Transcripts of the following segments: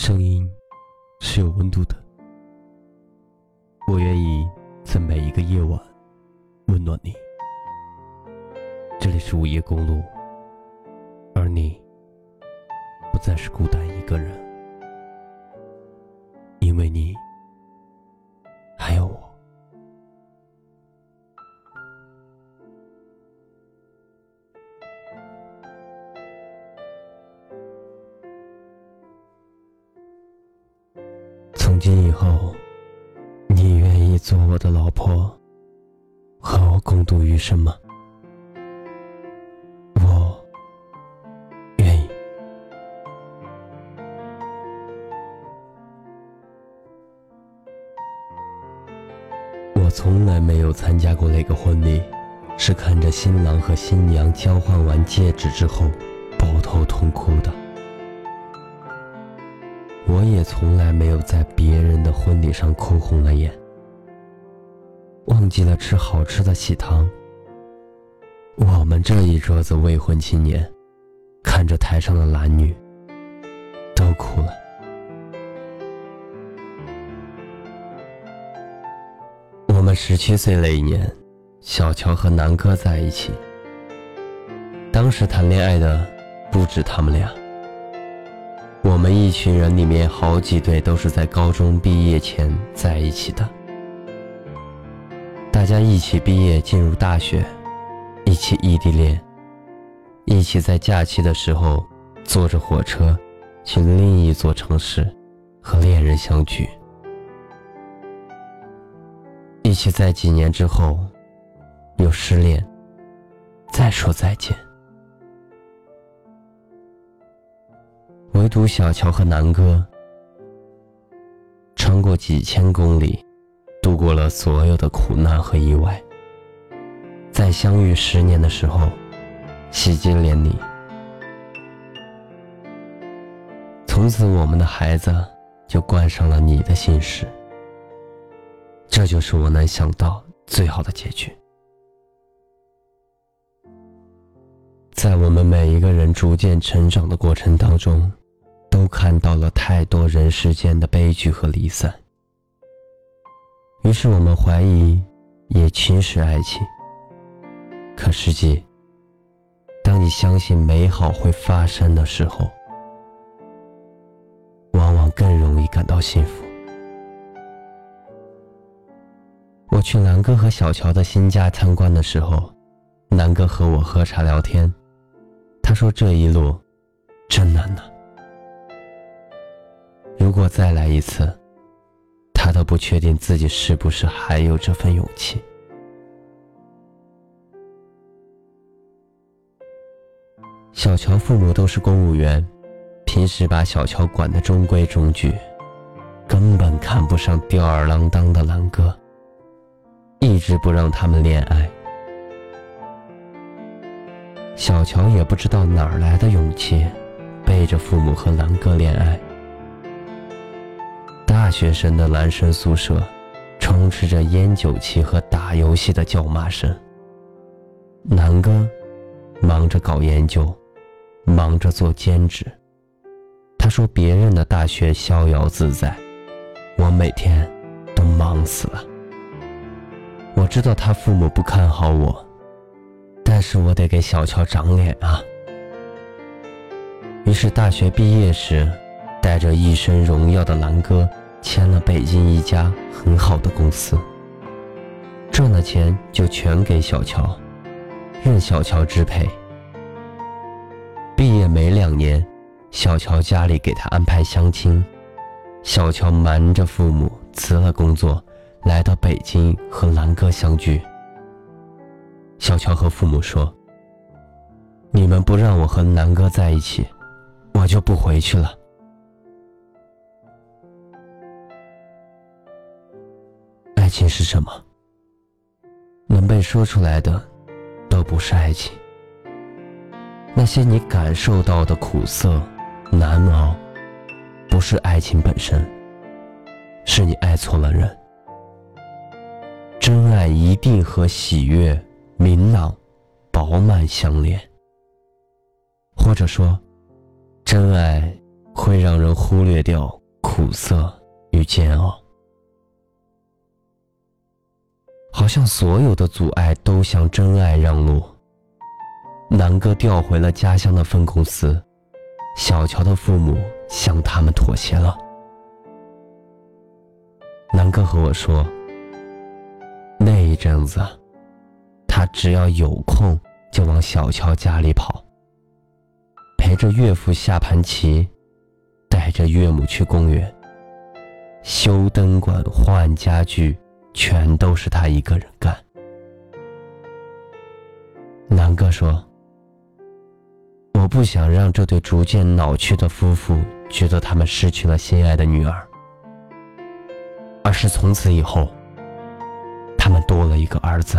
声音是有温度的，我愿意在每一个夜晚温暖你。这里是午夜公路，而你不再是孤单一个人，因为你我共度余生吗？我愿意。我从来没有参加过那个婚礼，是看着新郎和新娘交换完戒指之后，抱头痛哭的。我也从来没有在别人的婚礼上哭红了眼，忘记了吃好吃的喜糖。我们这一桌子未婚青年，看着台上的男女，都哭了。我们十七岁那一年，小乔和南哥在一起。当时谈恋爱的不止他们俩。我们一群人里面好几对都是在高中毕业前在一起的，大家一起毕业进入大学，一起异地恋，一起在假期的时候坐着火车去另一座城市和恋人相聚，一起在几年之后又失恋，再说再见。唯独小乔和南哥，穿过几千公里，度过了所有的苦难和意外，在相遇十年的时候，喜结连理。从此，我们的孩子就冠上了你的姓氏。这就是我能想到最好的结局。在我们每一个人逐渐成长的过程当中。都看到了太多人世间的悲剧和离散，于是我们怀疑，也侵蚀爱情。可实际，当你相信美好会发生的时候，往往更容易感到幸福。我去南哥和小乔的新家参观的时候，南哥和我喝茶聊天，他说这一路真难呢。如果再来一次，他都不确定自己是不是还有这份勇气。小乔父母都是公务员，平时把小乔管得中规中矩，根本看不上吊儿郎当的狼哥，一直不让他们恋爱。小乔也不知道哪来的勇气，背着父母和狼哥恋爱。大学生的男生宿舍，充斥着烟酒气和打游戏的叫骂声。南哥忙着搞研究，忙着做兼职。他说别人的大学逍遥自在，我每天都忙死了。我知道他父母不看好我，但是我得给小乔长脸啊。于是大学毕业时，带着一身荣耀的南哥。签了北京一家很好的公司，赚的钱就全给小乔，任小乔支配。毕业没两年，小乔家里给他安排相亲，小乔瞒着父母辞了工作，来到北京和兰哥相聚。小乔和父母说：“你们不让我和南哥在一起，我就不回去了。”爱情是什么？能被说出来的，都不是爱情。那些你感受到的苦涩、难熬，不是爱情本身，是你爱错了人。真爱一定和喜悦、明朗、饱满相连，或者说，真爱会让人忽略掉苦涩与煎熬。好像所有的阻碍都向真爱让路。南哥调回了家乡的分公司，小乔的父母向他们妥协了。南哥和我说，那一阵子，他只要有空就往小乔家里跑，陪着岳父下盘棋，带着岳母去公园，修灯管、换家具。全都是他一个人干。南哥说：“我不想让这对逐渐老去的夫妇觉得他们失去了心爱的女儿，而是从此以后，他们多了一个儿子。”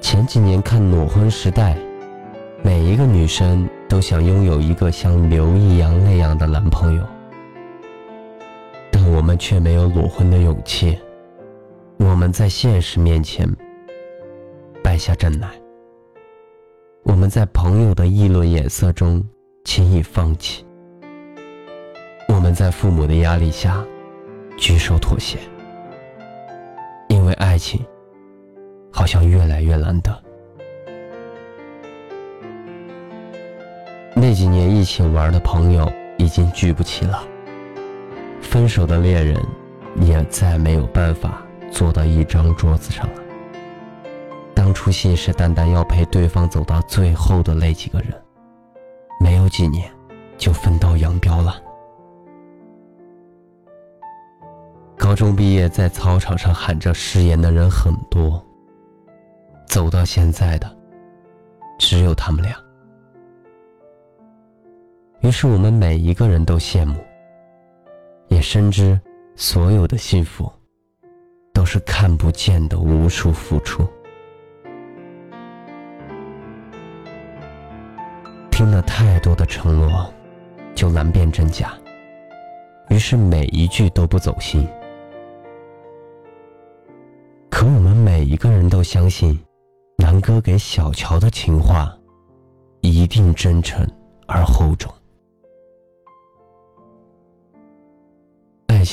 前几年看《裸婚时代》，每一个女生。都想拥有一个像刘易阳那样的男朋友，但我们却没有裸婚的勇气。我们在现实面前败下阵来，我们在朋友的议论眼色中轻易放弃，我们在父母的压力下举手妥协，因为爱情好像越来越难得。一起玩的朋友已经聚不齐了，分手的恋人也再没有办法坐到一张桌子上了。当初信誓旦旦要陪对方走到最后的那几个人，没有几年就分道扬镳了。高中毕业在操场上喊着誓言的人很多，走到现在的只有他们俩。于是我们每一个人都羡慕，也深知所有的幸福都是看不见的无数付出。听了太多的承诺，就难辨真假，于是每一句都不走心。可我们每一个人都相信，南哥给小乔的情话一定真诚而厚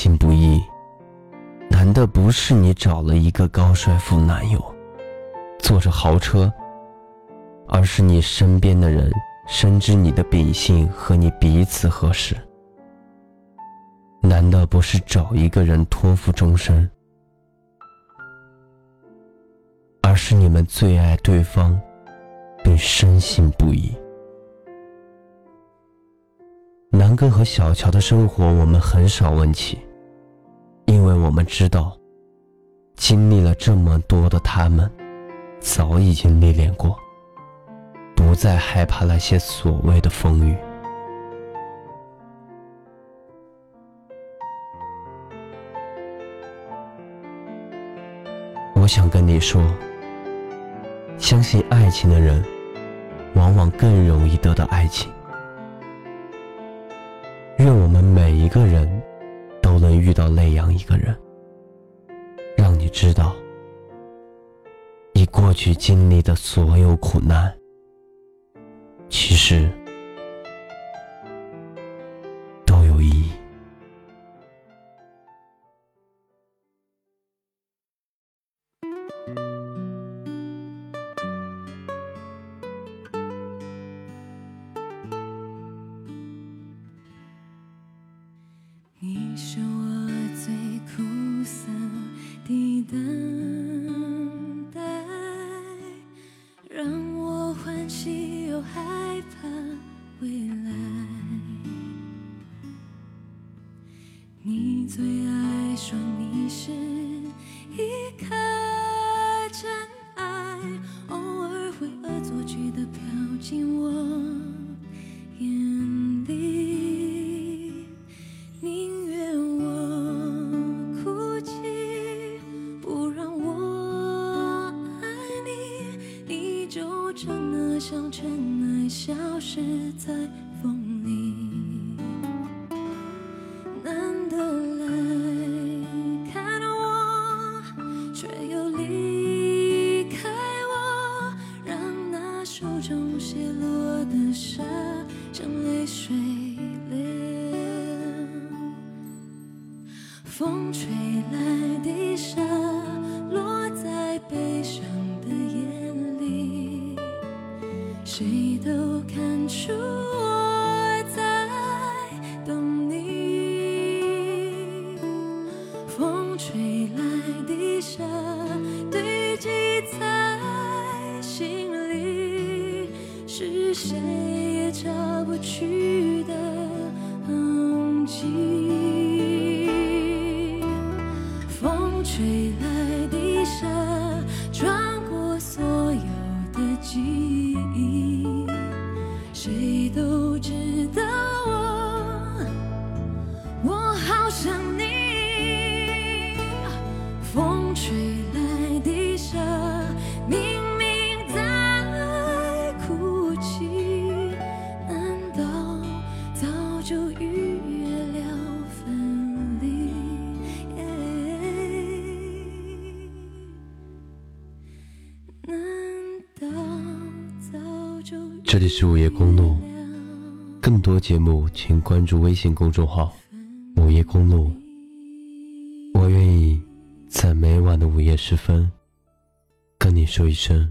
重。爱情不易，难的不是你找了一个高帅富男友，坐着豪车，而是你身边的人深知你的秉性和你彼此合适。难的不是找一个人托付终身，而是你们最爱对方，并深信不疑。南哥和小乔的生活，我们很少问起，因为我们知道，经历了这么多的他们，早已经历练过，不再害怕那些所谓的风雨。我想跟你说，相信爱情的人，往往更容易得到爱情。愿我们每一个人遇到那样一个人，让你知道，你过去经历的所有苦难，其实。你最爱说你是一颗真爱，偶尔会恶作剧的飘进我眼里，宁愿我哭泣，不让我爱你，你就真的像尘埃，消失在风吹来的沙，落在悲伤的眼里，谁都看出我在等你。风吹来的沙，堆积在心里，是谁风吹来这里是午夜公路，更多节目请关注微信公众号“午夜公路”。我愿意在每晚的午夜时分，跟你说一声。